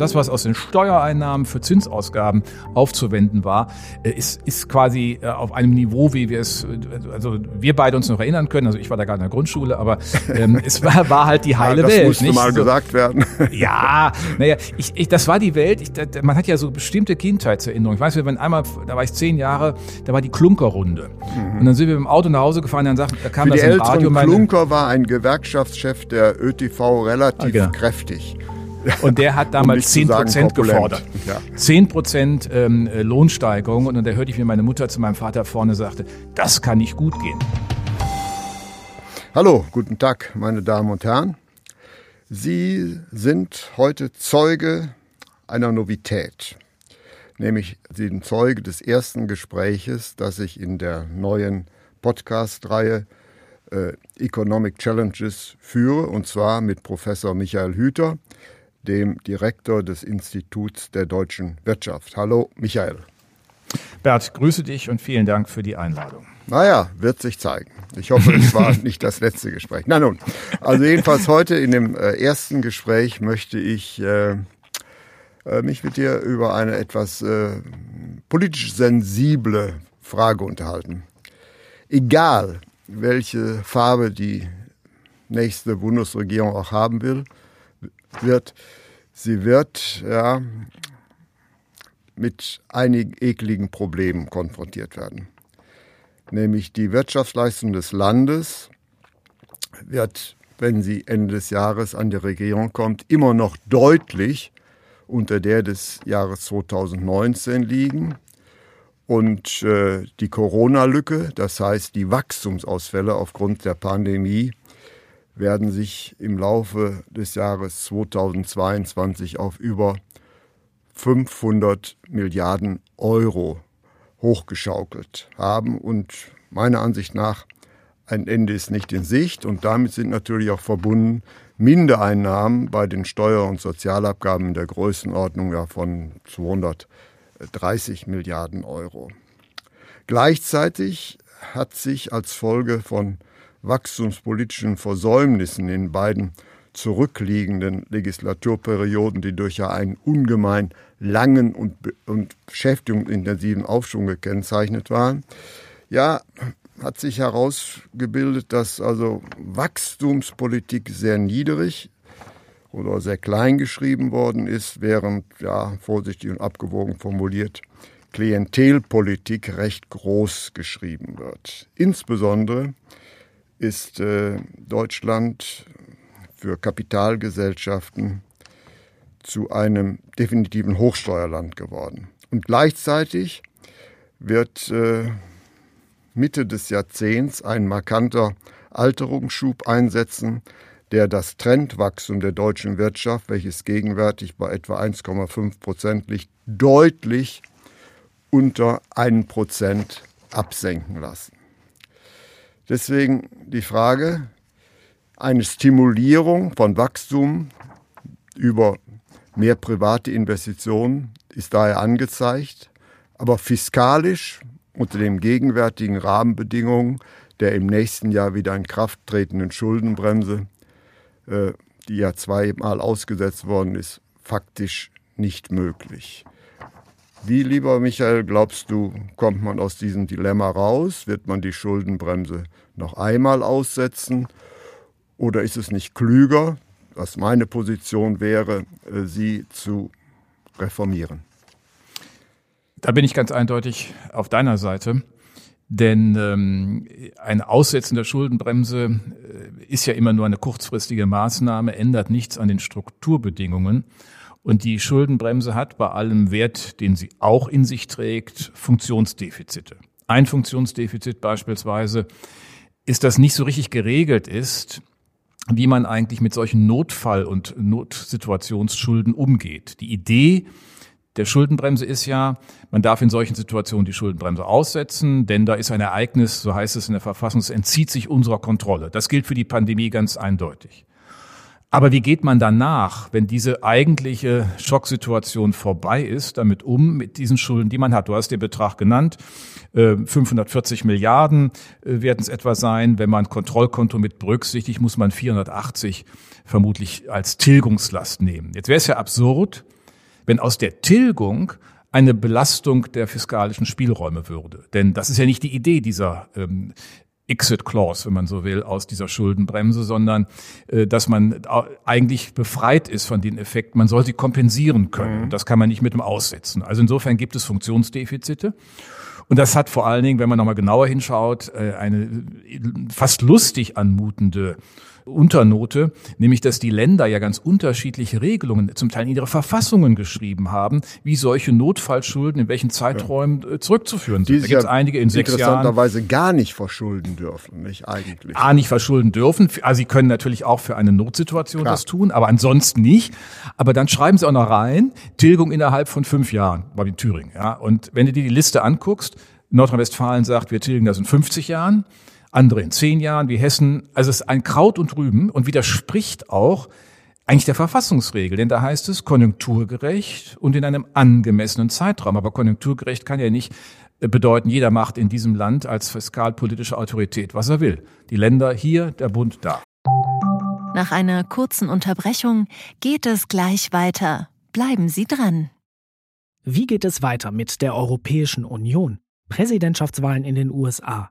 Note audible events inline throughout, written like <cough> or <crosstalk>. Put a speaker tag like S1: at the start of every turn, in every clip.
S1: das, was aus den Steuereinnahmen für Zinsausgaben aufzuwenden war, äh, ist, ist quasi äh, auf einem Niveau, wie wir es, äh, also wir beide uns noch erinnern können. Also ich war da gerade in der Grundschule, aber ähm, es war, war halt die heile
S2: ja, das
S1: Welt.
S2: Das musste nicht? mal so, gesagt werden. <laughs>
S1: Ja, naja, ich, ich, das war die Welt. Ich, man hat ja so bestimmte Kindheitserinnerungen. Ich weiß, waren einmal, da war ich zehn Jahre, da war die Klunkerrunde. Mhm. Und dann sind wir mit dem Auto nach Hause gefahren, dann sagt, da kam
S2: Für
S1: das
S2: die
S1: im Radio.
S2: Meine, Klunker war ein Gewerkschaftschef der ÖTV relativ ah, genau. kräftig.
S1: Und der hat damals um Prozent gefordert. Zehn ja. Prozent ähm, Lohnsteigerung. Und da hörte ich, wie meine Mutter zu meinem Vater vorne sagte, das kann nicht gut gehen.
S2: Hallo, guten Tag, meine Damen und Herren. Sie sind heute Zeuge einer Novität. Nämlich Sie sind Zeuge des ersten Gespräches, das ich in der neuen Podcast-Reihe äh, Economic Challenges führe, und zwar mit Professor Michael Hüter, dem Direktor des Instituts der deutschen Wirtschaft. Hallo, Michael.
S1: Bert, grüße dich und vielen Dank für die Einladung.
S2: Naja, wird sich zeigen. Ich hoffe, es war <laughs> nicht das letzte Gespräch. Na nun, also jedenfalls heute in dem äh, ersten Gespräch möchte ich äh, äh, mich mit dir über eine etwas äh, politisch sensible Frage unterhalten. Egal, welche Farbe die nächste Bundesregierung auch haben will, wird, sie wird ja, mit einigen ekligen Problemen konfrontiert werden. Nämlich die Wirtschaftsleistung des Landes wird, wenn sie Ende des Jahres an die Regierung kommt, immer noch deutlich unter der des Jahres 2019 liegen. Und äh, die Corona-Lücke, das heißt die Wachstumsausfälle aufgrund der Pandemie, werden sich im Laufe des Jahres 2022 auf über 500 Milliarden Euro hochgeschaukelt haben. Und meiner Ansicht nach ein Ende ist nicht in Sicht und damit sind natürlich auch verbunden Mindereinnahmen bei den Steuer- und Sozialabgaben in der Größenordnung ja von 230 Milliarden Euro. Gleichzeitig hat sich als Folge von wachstumspolitischen Versäumnissen in beiden zurückliegenden Legislaturperioden, die durch einen ungemein langen und, und beschäftigungsintensiven Aufschwung gekennzeichnet waren, ja, hat sich herausgebildet, dass also Wachstumspolitik sehr niedrig oder sehr klein geschrieben worden ist, während, ja, vorsichtig und abgewogen formuliert, Klientelpolitik recht groß geschrieben wird. Insbesondere ist äh, Deutschland für Kapitalgesellschaften zu einem definitiven Hochsteuerland geworden. Und gleichzeitig wird äh, Mitte des Jahrzehnts ein markanter Alterungsschub einsetzen, der das Trendwachstum der deutschen Wirtschaft, welches gegenwärtig bei etwa 1,5 Prozent liegt, deutlich unter 1 Prozent absenken lassen. Deswegen die Frage, eine Stimulierung von Wachstum über mehr private Investitionen ist daher angezeigt, aber fiskalisch unter den gegenwärtigen Rahmenbedingungen der im nächsten Jahr wieder in Kraft tretenden Schuldenbremse, äh, die ja zweimal ausgesetzt worden ist, faktisch nicht möglich. Wie, lieber Michael, glaubst du, kommt man aus diesem Dilemma raus? Wird man die Schuldenbremse noch einmal aussetzen? Oder ist es nicht klüger, was meine Position wäre, äh, sie zu reformieren?
S1: Da bin ich ganz eindeutig auf deiner Seite. Denn ähm, ein Aussetzen der Schuldenbremse äh, ist ja immer nur eine kurzfristige Maßnahme, ändert nichts an den Strukturbedingungen. Und die Schuldenbremse hat bei allem Wert, den sie auch in sich trägt, Funktionsdefizite. Ein Funktionsdefizit beispielsweise ist, dass nicht so richtig geregelt ist, wie man eigentlich mit solchen Notfall- und Notsituationsschulden umgeht. Die Idee der Schuldenbremse ist ja, man darf in solchen Situationen die Schuldenbremse aussetzen, denn da ist ein Ereignis, so heißt es in der Verfassung, es entzieht sich unserer Kontrolle. Das gilt für die Pandemie ganz eindeutig. Aber wie geht man danach, wenn diese eigentliche Schocksituation vorbei ist, damit um, mit diesen Schulden, die man hat? Du hast den Betrag genannt. 540 äh, Milliarden äh, werden es etwa sein. Wenn man Kontrollkonto mit berücksichtigt, muss man 480 vermutlich als Tilgungslast nehmen. Jetzt wäre es ja absurd, wenn aus der Tilgung eine Belastung der fiskalischen Spielräume würde. Denn das ist ja nicht die Idee dieser ähm, Exit Clause, wenn man so will, aus dieser Schuldenbremse, sondern äh, dass man eigentlich befreit ist von den Effekten. Man soll sie kompensieren können. Mhm. Das kann man nicht mit dem Aussetzen. Also insofern gibt es Funktionsdefizite. Und das hat vor allen Dingen, wenn man nochmal genauer hinschaut, äh, eine fast lustig anmutende Unternote, nämlich dass die Länder ja ganz unterschiedliche Regelungen, zum Teil in ihre Verfassungen geschrieben haben, wie solche Notfallschulden in welchen Zeiträumen ja. Äh, zurückzuführen sind.
S2: Die da gibt es einige in sechs interessanterweise Jahren. gar nicht verschulden dürfen, nicht eigentlich.
S1: A, nicht verschulden dürfen. Also sie können natürlich auch für eine Notsituation Klar. das tun, aber ansonsten nicht. Aber dann schreiben sie auch noch rein, Tilgung innerhalb von fünf Jahren, war in Thüringen. Ja. Und wenn du dir die Liste anguckst, Nordrhein-Westfalen sagt, wir tilgen das in 50 Jahren andere in zehn Jahren, wie Hessen. Also es ist ein Kraut und Rüben und widerspricht auch eigentlich der Verfassungsregel, denn da heißt es konjunkturgerecht und in einem angemessenen Zeitraum. Aber konjunkturgerecht kann ja nicht äh, bedeuten, jeder macht in diesem Land als fiskalpolitische Autorität, was er will. Die Länder hier, der Bund da.
S3: Nach einer kurzen Unterbrechung geht es gleich weiter. Bleiben Sie dran.
S4: Wie geht es weiter mit der Europäischen Union? Präsidentschaftswahlen in den USA,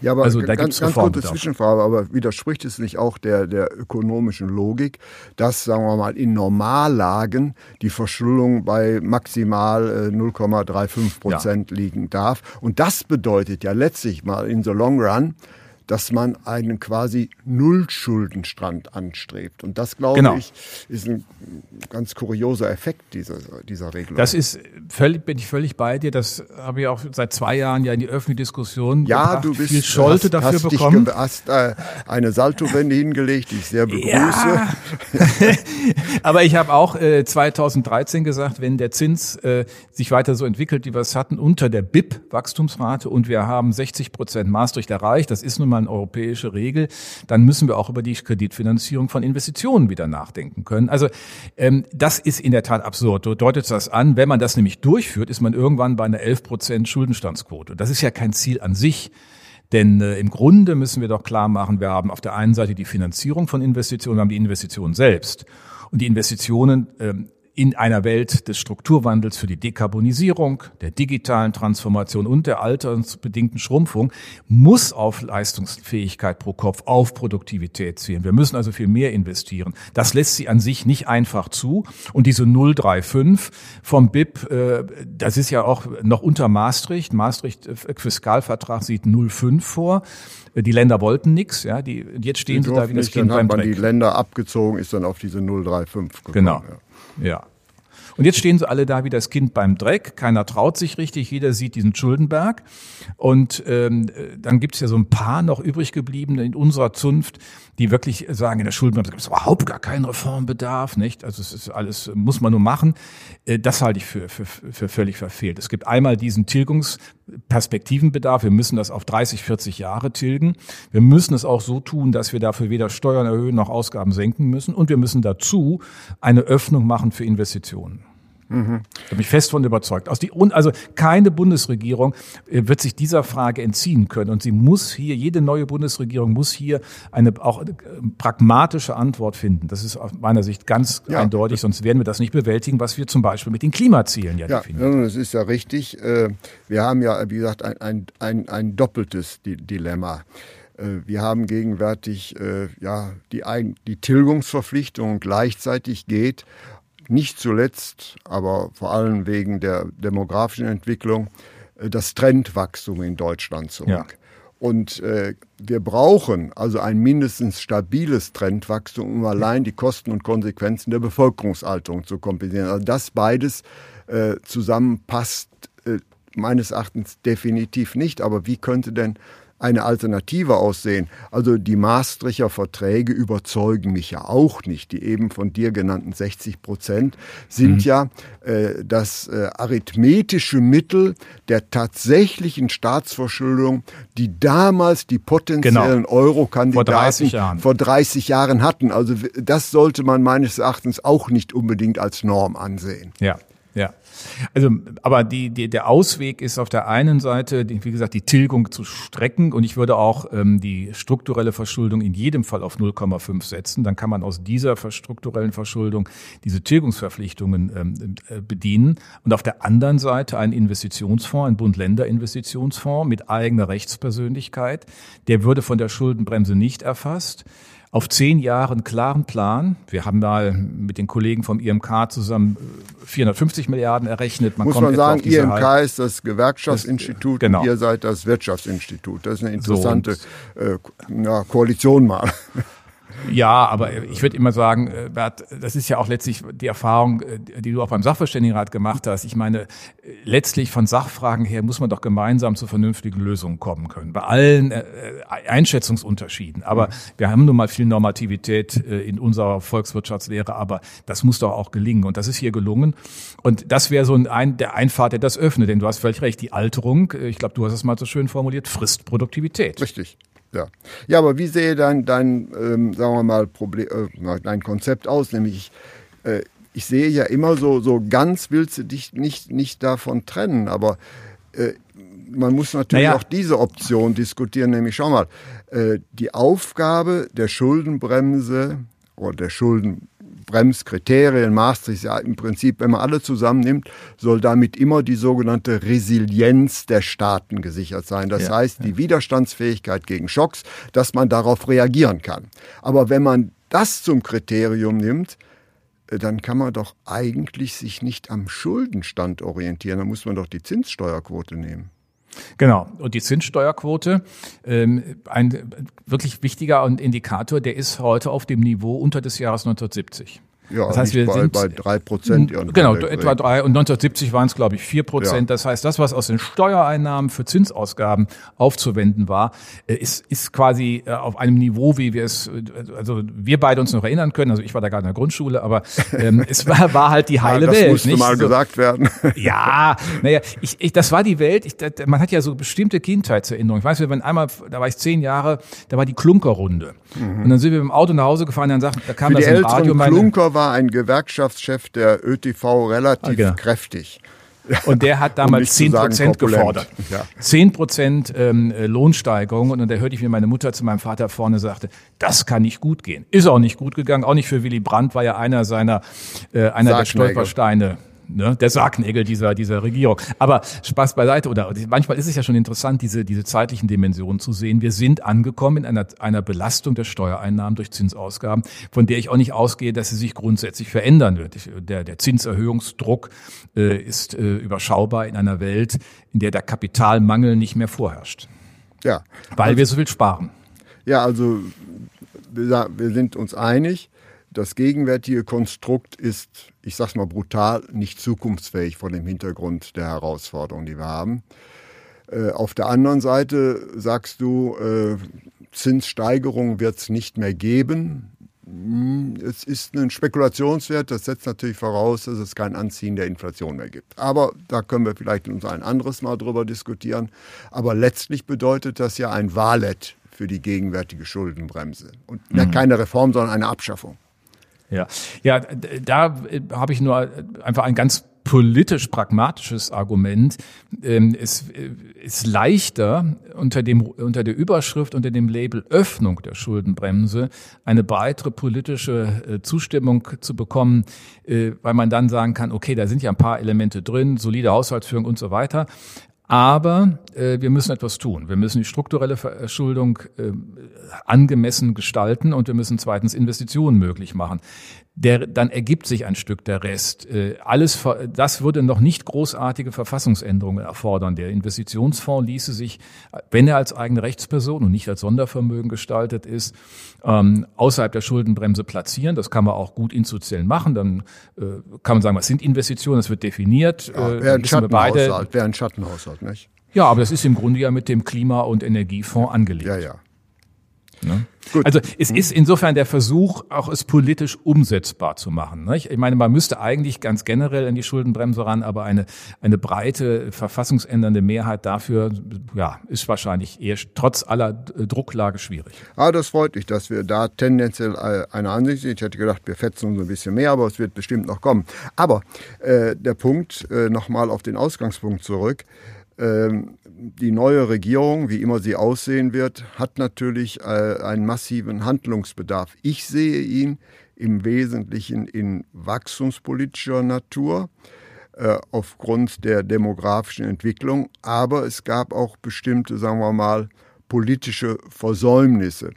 S2: Ja, aber also, da ganz, ganz kurze Zwischenfrage, aber widerspricht es nicht auch der, der ökonomischen Logik, dass, sagen wir mal, in Normallagen die Verschuldung bei maximal 0,35 äh, Prozent ja. liegen darf? Und das bedeutet ja letztlich mal in the long run, dass man einen quasi Nullschuldenstrand anstrebt. Und das, glaube genau. ich, ist ein ganz kurioser Effekt dieser, dieser Regelung.
S1: Das ist völlig, bin ich völlig bei dir. Das habe ich auch seit zwei Jahren ja in die öffentliche Diskussion
S2: ja, gebracht. du bist,
S1: viel Scholte hast, dafür
S2: hast
S1: bekommen.
S2: Du hast äh, eine Saltowende hingelegt, die ich sehr begrüße. Ja. <laughs>
S1: Aber ich habe auch äh, 2013 gesagt, wenn der Zins äh, sich weiter so entwickelt, wie wir es hatten, unter der BIP-Wachstumsrate und wir haben 60 Prozent Maastricht erreicht, das ist nun mal eine europäische Regel, dann müssen wir auch über die Kreditfinanzierung von Investitionen wieder nachdenken können. Also ähm, das ist in der Tat absurd. So deutet das an. Wenn man das nämlich durchführt, ist man irgendwann bei einer 11 Prozent Schuldenstandsquote. Das ist ja kein Ziel an sich. Denn äh, im Grunde müssen wir doch klar machen, wir haben auf der einen Seite die Finanzierung von Investitionen, wir haben die Investitionen selbst. Und die Investitionen ähm, in einer Welt des Strukturwandels für die Dekarbonisierung, der digitalen Transformation und der altersbedingten Schrumpfung muss auf Leistungsfähigkeit pro Kopf, auf Produktivität zielen. Wir müssen also viel mehr investieren. Das lässt sie an sich nicht einfach zu. Und diese 035 vom BIP, äh, das ist ja auch noch unter Maastricht. Maastricht äh, Fiskalvertrag sieht 05 vor. Die Länder wollten nichts, ja, die, jetzt stehen sie da wie das
S2: Kind beim Dreck. die Länder abgezogen, ist dann auf diese 035 gekommen.
S1: Genau. Ja. Ja. Und jetzt stehen sie alle da wie das Kind beim Dreck. Keiner traut sich richtig, jeder sieht diesen Schuldenberg. Und ähm, dann gibt's ja so ein paar noch übrig gebliebene in unserer Zunft, die wirklich sagen, in der Schuldenbremse gibt es überhaupt gar keinen Reformbedarf, nicht? Also es ist alles, muss man nur machen. Äh, das halte ich für, für, für völlig verfehlt. Es gibt einmal diesen Tilgungsperspektivenbedarf. Wir müssen das auf 30, 40 Jahre tilgen. Wir müssen es auch so tun, dass wir dafür weder Steuern erhöhen noch Ausgaben senken müssen. Und wir müssen dazu eine Öffnung machen für Investitionen. Mhm. Da bin ich fest von überzeugt. Also keine Bundesregierung äh, wird sich dieser Frage entziehen können. Und sie muss hier, jede neue Bundesregierung muss hier eine auch äh, pragmatische Antwort finden. Das ist aus meiner Sicht ganz ja. eindeutig, sonst werden wir das nicht bewältigen, was wir zum Beispiel mit den Klimazielen ja, ja definieren.
S2: Das ist ja richtig. Äh, wir haben ja, wie gesagt, ein, ein, ein, ein doppeltes Dilemma. Wir haben gegenwärtig ja, die, die Tilgungsverpflichtung gleichzeitig geht nicht zuletzt, aber vor allem wegen der demografischen Entwicklung, äh, das Trendwachstum in Deutschland zurück. Ja. Und äh, wir brauchen also ein mindestens stabiles Trendwachstum, um allein die Kosten und Konsequenzen der Bevölkerungsalterung zu kompensieren. Also das beides äh, zusammenpasst äh, meines Erachtens definitiv nicht. Aber wie könnte denn eine Alternative aussehen. Also die Maastrichter Verträge überzeugen mich ja auch nicht. Die eben von dir genannten 60 Prozent sind mhm. ja äh, das äh, arithmetische Mittel der tatsächlichen Staatsverschuldung, die damals die potenziellen genau. Euro-Kandidaten vor 30, Jahren. vor 30 Jahren hatten. Also das sollte man meines Erachtens auch nicht unbedingt als Norm ansehen.
S1: Ja, ja. Also, aber die, die, der Ausweg ist auf der einen Seite, die, wie gesagt, die Tilgung zu strecken und ich würde auch ähm, die strukturelle Verschuldung in jedem Fall auf 0,5 setzen. Dann kann man aus dieser strukturellen Verschuldung diese Tilgungsverpflichtungen ähm, äh, bedienen. Und auf der anderen Seite ein Investitionsfonds, ein Bund-Länder-Investitionsfonds mit eigener Rechtspersönlichkeit, der würde von der Schuldenbremse nicht erfasst auf zehn Jahre einen klaren Plan. Wir haben mal mit den Kollegen vom IMK zusammen 450 äh, Milliarden errechnet.
S2: Man Muss man sagen, IMK ist das Gewerkschaftsinstitut das, genau. und ihr seid das Wirtschaftsinstitut. Das ist eine interessante so, äh, ja, Koalition mal.
S1: Ja, aber ich würde immer sagen, äh, Bert, das ist ja auch letztlich die Erfahrung, äh, die du auch beim Sachverständigenrat gemacht hast. Ich meine, letztlich von Sachfragen her muss man doch gemeinsam zu vernünftigen Lösungen kommen können. Bei allen äh, Einschätzungsunterschieden. Aber wir haben nun mal viel Normativität in unserer Volkswirtschaftslehre, aber das muss doch auch gelingen. Und das ist hier gelungen. Und das wäre so ein, der Einfahrt, der das öffnet. Denn du hast völlig recht, die Alterung, ich glaube, du hast es mal so schön formuliert, frisst Produktivität.
S2: Richtig. Ja. ja, aber wie sehe dein, dein ähm, sagen wir mal, Problem, äh, dein Konzept aus? Nämlich, ich, äh, ich sehe ja immer so, so ganz willst du dich nicht, nicht davon trennen, aber äh, man muss natürlich naja. auch diese Option diskutieren, nämlich schau mal, äh, die Aufgabe der Schuldenbremse oder der Schulden Bremskriterien, Maastricht, ja im Prinzip, wenn man alle zusammennimmt, soll damit immer die sogenannte Resilienz der Staaten gesichert sein. Das ja, heißt, die Widerstandsfähigkeit gegen Schocks, dass man darauf reagieren kann. Aber wenn man das zum Kriterium nimmt, äh, dann kann man doch eigentlich sich nicht am Schuldenstand orientieren. Dann muss man doch die Zinssteuerquote nehmen.
S1: Genau. Und die Zinssteuerquote, ähm, ein wirklich wichtiger Indikator, der ist heute auf dem Niveau unter des Jahres 1970.
S2: Ja, das heißt, wir bei, sind bei drei Prozent.
S1: Genau, etwa drei und 1970 waren es glaube ich vier Prozent. Ja. Das heißt, das was aus den Steuereinnahmen für Zinsausgaben aufzuwenden war, äh, ist ist quasi äh, auf einem Niveau, wie wir es äh, also wir beide uns noch erinnern können. Also ich war da gerade in der Grundschule, aber ähm, <laughs> es war, war halt die heile
S2: ja,
S1: das Welt.
S2: Das musste
S1: nicht?
S2: mal so, gesagt werden. <laughs>
S1: Ja, naja, ich, ich, das war die Welt. Ich, man hat ja so bestimmte Kindheitserinnerungen. Ich weiß, waren einmal, da war ich zehn Jahre, da war die Klunkerrunde. Mhm. Und dann sind wir mit dem Auto nach Hause gefahren, dann sagt, da kam
S2: Für
S1: das
S2: im Radio. Meine, Klunker war ein Gewerkschaftschef der ÖTV relativ okay. kräftig.
S1: Und der hat <laughs> damals zehn um Prozent gefordert. Zehn ja. Prozent ähm, Lohnsteigerung. Und dann hörte ich, wie meine Mutter zu meinem Vater vorne sagte, das kann nicht gut gehen. Ist auch nicht gut gegangen. Auch nicht für Willy Brandt, war ja einer seiner, äh, einer der Stolpersteine ne, der Sargnägel dieser, dieser Regierung. Aber Spaß beiseite, oder manchmal ist es ja schon interessant, diese, diese zeitlichen Dimensionen zu sehen. Wir sind angekommen in einer, einer Belastung der Steuereinnahmen durch Zinsausgaben, von der ich auch nicht ausgehe, dass sie sich grundsätzlich verändern wird. Der, der Zinserhöhungsdruck äh, ist äh, überschaubar in einer Welt, in der der Kapitalmangel nicht mehr vorherrscht. Ja. Weil also, wir so viel sparen.
S2: Ja, also wir, wir sind uns einig das gegenwärtige Konstrukt ist, ich sage es mal brutal, nicht zukunftsfähig vor dem Hintergrund der Herausforderungen, die wir haben. Äh, auf der anderen Seite sagst du, äh, Zinssteigerung wird es nicht mehr geben. Hm, es ist ein Spekulationswert, das setzt natürlich voraus, dass es kein Anziehen der Inflation mehr gibt. Aber da können wir vielleicht uns ein anderes Mal drüber diskutieren. Aber letztlich bedeutet das ja ein Wahlett für die gegenwärtige Schuldenbremse. Und mhm. keine Reform, sondern eine Abschaffung.
S1: Ja, ja, da äh, habe ich nur einfach ein ganz politisch pragmatisches Argument. Ähm, es äh, ist leichter unter dem unter der Überschrift unter dem Label Öffnung der Schuldenbremse eine breitere politische äh, Zustimmung zu bekommen, weil man dann sagen kann, okay, da sind ja ein paar Elemente drin, solide Haushaltsführung und so weiter. Aber äh, wir müssen etwas tun. Wir müssen die strukturelle Verschuldung äh, angemessen gestalten und wir müssen zweitens Investitionen möglich machen der, dann ergibt sich ein Stück der Rest. Äh, alles, das würde noch nicht großartige Verfassungsänderungen erfordern. Der Investitionsfonds ließe sich, wenn er als eigene Rechtsperson und nicht als Sondervermögen gestaltet ist, ähm, außerhalb der Schuldenbremse platzieren. Das kann man auch gut institutionell machen. Dann äh, kann man sagen, was sind Investitionen? Das wird definiert.
S2: Ja, äh, wäre ein Schattenhaushalt, wäre ein Schattenhaushalt, nicht?
S1: Ja, aber das ist im Grunde ja mit dem Klima- und Energiefonds angelegt.
S2: Ja, ja.
S1: Ne? Also es ist insofern der Versuch, auch es politisch umsetzbar zu machen. Nicht? Ich meine, man müsste eigentlich ganz generell in die Schuldenbremse ran, aber eine, eine breite verfassungsändernde Mehrheit dafür ja, ist wahrscheinlich eher trotz aller Drucklage schwierig.
S2: Ah, das freut mich, dass wir da tendenziell äh, eine Ansicht sind. Ich hätte gedacht, wir fetzen uns ein bisschen mehr, aber es wird bestimmt noch kommen. Aber äh, der Punkt, äh, nochmal auf den Ausgangspunkt zurück, die neue Regierung, wie immer sie aussehen wird, hat natürlich äh, einen massiven Handlungsbedarf. Ich sehe ihn im Wesentlichen in wachstumspolitischer Natur äh, aufgrund der demografischen Entwicklung, aber es gab auch bestimmte, sagen wir mal, politische Versäumnisse.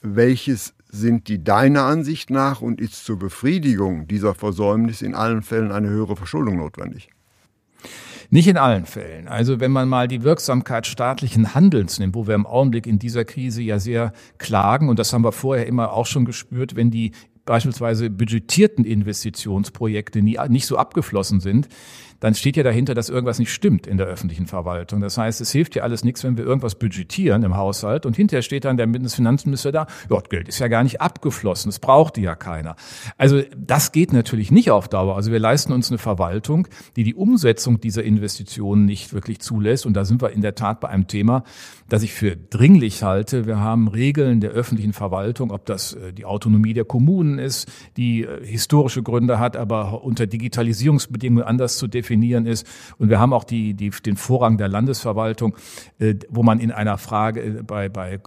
S2: Welches sind die deiner Ansicht nach und ist zur Befriedigung dieser Versäumnisse in allen Fällen eine höhere Verschuldung notwendig?
S1: Nicht in allen Fällen. Also wenn man mal die Wirksamkeit staatlichen Handelns nimmt, wo wir im Augenblick in dieser Krise ja sehr klagen, und das haben wir vorher immer auch schon gespürt, wenn die beispielsweise budgetierten Investitionsprojekte nie, nicht so abgeflossen sind, dann steht ja dahinter, dass irgendwas nicht stimmt in der öffentlichen Verwaltung. Das heißt, es hilft ja alles nichts, wenn wir irgendwas budgetieren im Haushalt und hinterher steht dann der Bundesfinanzminister da, ja, Geld ist ja gar nicht abgeflossen, das brauchte ja keiner. Also das geht natürlich nicht auf Dauer. Also wir leisten uns eine Verwaltung, die die Umsetzung dieser Investitionen nicht wirklich zulässt und da sind wir in der Tat bei einem Thema, das ich für dringlich halte. Wir haben Regeln der öffentlichen Verwaltung, ob das äh, die Autonomie der Kommunen ist, die äh, historische Gründe hat, aber unter Digitalisierungsbedingungen anders zu definieren definieren ist. Und wir haben auch die, die, den Vorrang der Landesverwaltung, äh, wo man in einer Frage äh, bei, bei äh,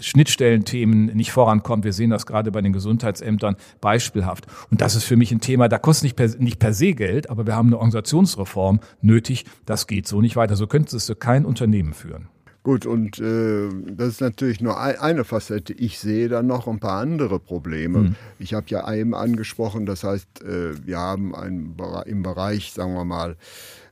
S1: Schnittstellenthemen nicht vorankommt. Wir sehen das gerade bei den Gesundheitsämtern beispielhaft. Und das ist für mich ein Thema, da kostet nicht per, nicht per se Geld, aber wir haben eine Organisationsreform nötig. Das geht so nicht weiter. So könnte es kein Unternehmen führen.
S2: Gut, und äh, das ist natürlich nur eine Facette. Ich sehe dann noch ein paar andere Probleme. Mhm. Ich habe ja eben angesprochen, das heißt, äh, wir haben ein, im Bereich, sagen wir mal,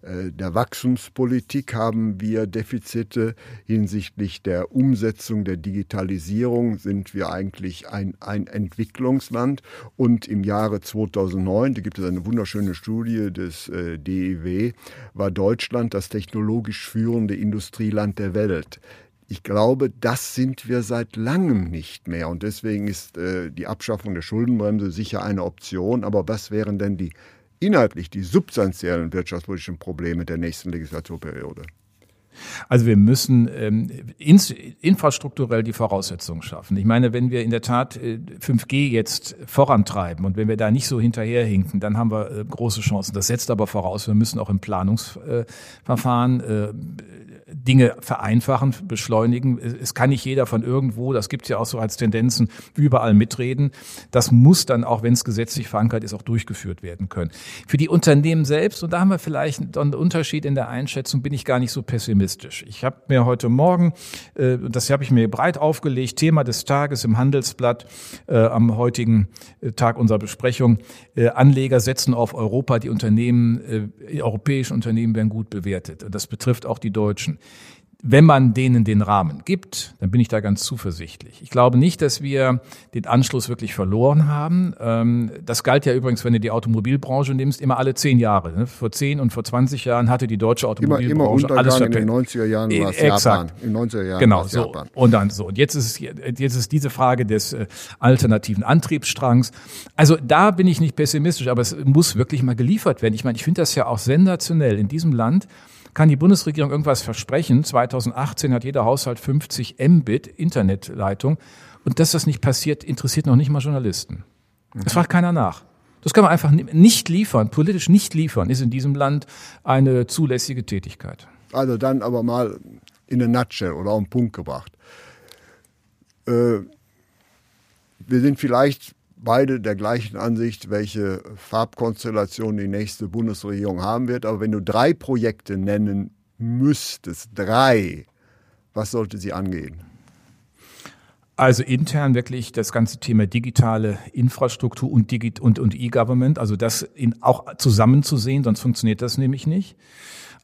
S2: der Wachstumspolitik haben wir Defizite. Hinsichtlich der Umsetzung der Digitalisierung sind wir eigentlich ein, ein Entwicklungsland. Und im Jahre 2009, da gibt es eine wunderschöne Studie des äh, DEW, war Deutschland das technologisch führende Industrieland der Welt. Ich glaube, das sind wir seit langem nicht mehr. Und deswegen ist äh, die Abschaffung der Schuldenbremse sicher eine Option. Aber was wären denn die inhaltlich die substanziellen wirtschaftspolitischen Probleme der nächsten Legislaturperiode?
S1: Also wir müssen ähm, infrastrukturell die Voraussetzungen schaffen. Ich meine, wenn wir in der Tat äh, 5G jetzt vorantreiben und wenn wir da nicht so hinterherhinken, dann haben wir äh, große Chancen. Das setzt aber voraus, wir müssen auch im Planungsverfahren äh, Dinge vereinfachen, beschleunigen. Es kann nicht jeder von irgendwo, das gibt es ja auch so als Tendenzen, überall mitreden. Das muss dann, auch wenn es gesetzlich verankert ist, auch durchgeführt werden können. Für die Unternehmen selbst, und da haben wir vielleicht einen Unterschied in der Einschätzung, bin ich gar nicht so pessimistisch. Ich habe mir heute Morgen, äh, das habe ich mir breit aufgelegt, Thema des Tages im Handelsblatt äh, am heutigen äh, Tag unserer Besprechung, Anleger setzen auf Europa, die Unternehmen, äh, europäische Unternehmen werden gut bewertet. Und das betrifft auch die Deutschen wenn man denen den Rahmen gibt, dann bin ich da ganz zuversichtlich. Ich glaube nicht, dass wir den Anschluss wirklich verloren haben. Ähm, das galt ja übrigens, wenn du die Automobilbranche nimmst, immer alle zehn Jahre. Ne? Vor zehn und vor 20 Jahren hatte die deutsche Automobilbranche
S2: immer, immer alles verpennt. In den 90er Jahren war es Japan.
S1: In den 90er Jahren genau, so. Japan. Und dann so. Und jetzt ist jetzt ist diese Frage des äh, alternativen Antriebsstrangs. Also da bin ich nicht pessimistisch, aber es muss wirklich mal geliefert werden. Ich meine, ich finde das ja auch sensationell in diesem Land kann die Bundesregierung irgendwas versprechen. 2018 hat jeder Haushalt 50 Mbit Internetleitung. Und dass das nicht passiert, interessiert noch nicht mal Journalisten. Das fragt keiner nach. Das kann man einfach nicht liefern, politisch nicht liefern, ist in diesem Land eine zulässige Tätigkeit.
S2: Also dann aber mal in eine Nutshell oder auf den Punkt gebracht. Äh, wir sind vielleicht beide der gleichen Ansicht, welche Farbkonstellation die nächste Bundesregierung haben wird. Aber wenn du drei Projekte nennen müsstest, drei, was sollte sie angehen?
S1: Also intern wirklich das ganze Thema digitale Infrastruktur und Digit und und E-Government, also das in, auch zusammenzusehen, sonst funktioniert das nämlich nicht.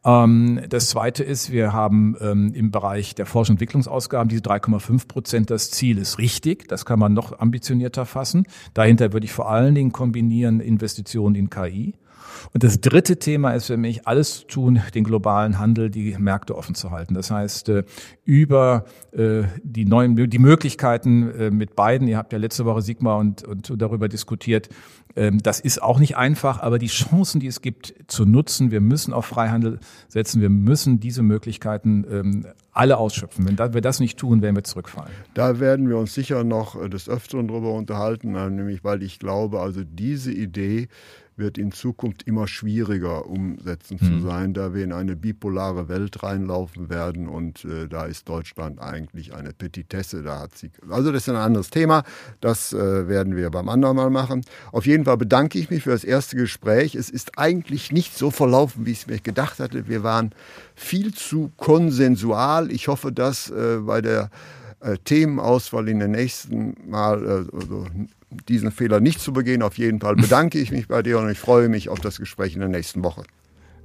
S1: Ähm, das zweite ist, wir haben ähm, im Bereich der Forschung und Entwicklungsausgaben diese 3,5 Prozent. Das Ziel ist richtig. Das kann man noch ambitionierter fassen. Dahinter würde ich vor allen Dingen kombinieren Investitionen in KI. Und das dritte Thema ist für mich, alles tun, den globalen Handel, die Märkte offen zu halten. Das heißt, äh, über äh, die neuen, die Möglichkeiten äh, mit beiden, ihr habt ja letzte Woche Sigma und, und darüber diskutiert, das ist auch nicht einfach, aber die Chancen, die es gibt, zu nutzen, wir müssen auf Freihandel setzen, wir müssen diese Möglichkeiten ähm, alle ausschöpfen. Wenn wir das nicht tun, werden wir zurückfallen.
S2: Da werden wir uns sicher noch des Öfteren darüber unterhalten, nämlich weil ich glaube, also diese Idee, wird in Zukunft immer schwieriger umsetzen hm. zu sein, da wir in eine bipolare Welt reinlaufen werden und äh, da ist Deutschland eigentlich eine Petitesse. Da hat sie, also das ist ein anderes Thema, das äh, werden wir beim anderen Mal machen. Auf jeden Fall bedanke ich mich für das erste Gespräch. Es ist eigentlich nicht so verlaufen, wie ich es mir gedacht hatte. Wir waren viel zu konsensual. Ich hoffe, dass äh, bei der äh, Themenauswahl in den nächsten Mal äh, also diesen Fehler nicht zu begehen. Auf jeden Fall bedanke ich mich bei dir und ich freue mich auf das Gespräch in der nächsten Woche.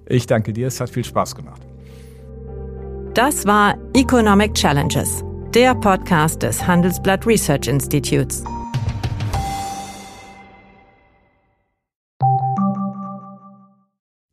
S1: Ich danke dir, es hat viel Spaß gemacht.
S3: Das war Economic Challenges, der Podcast des Handelsblatt Research Institutes.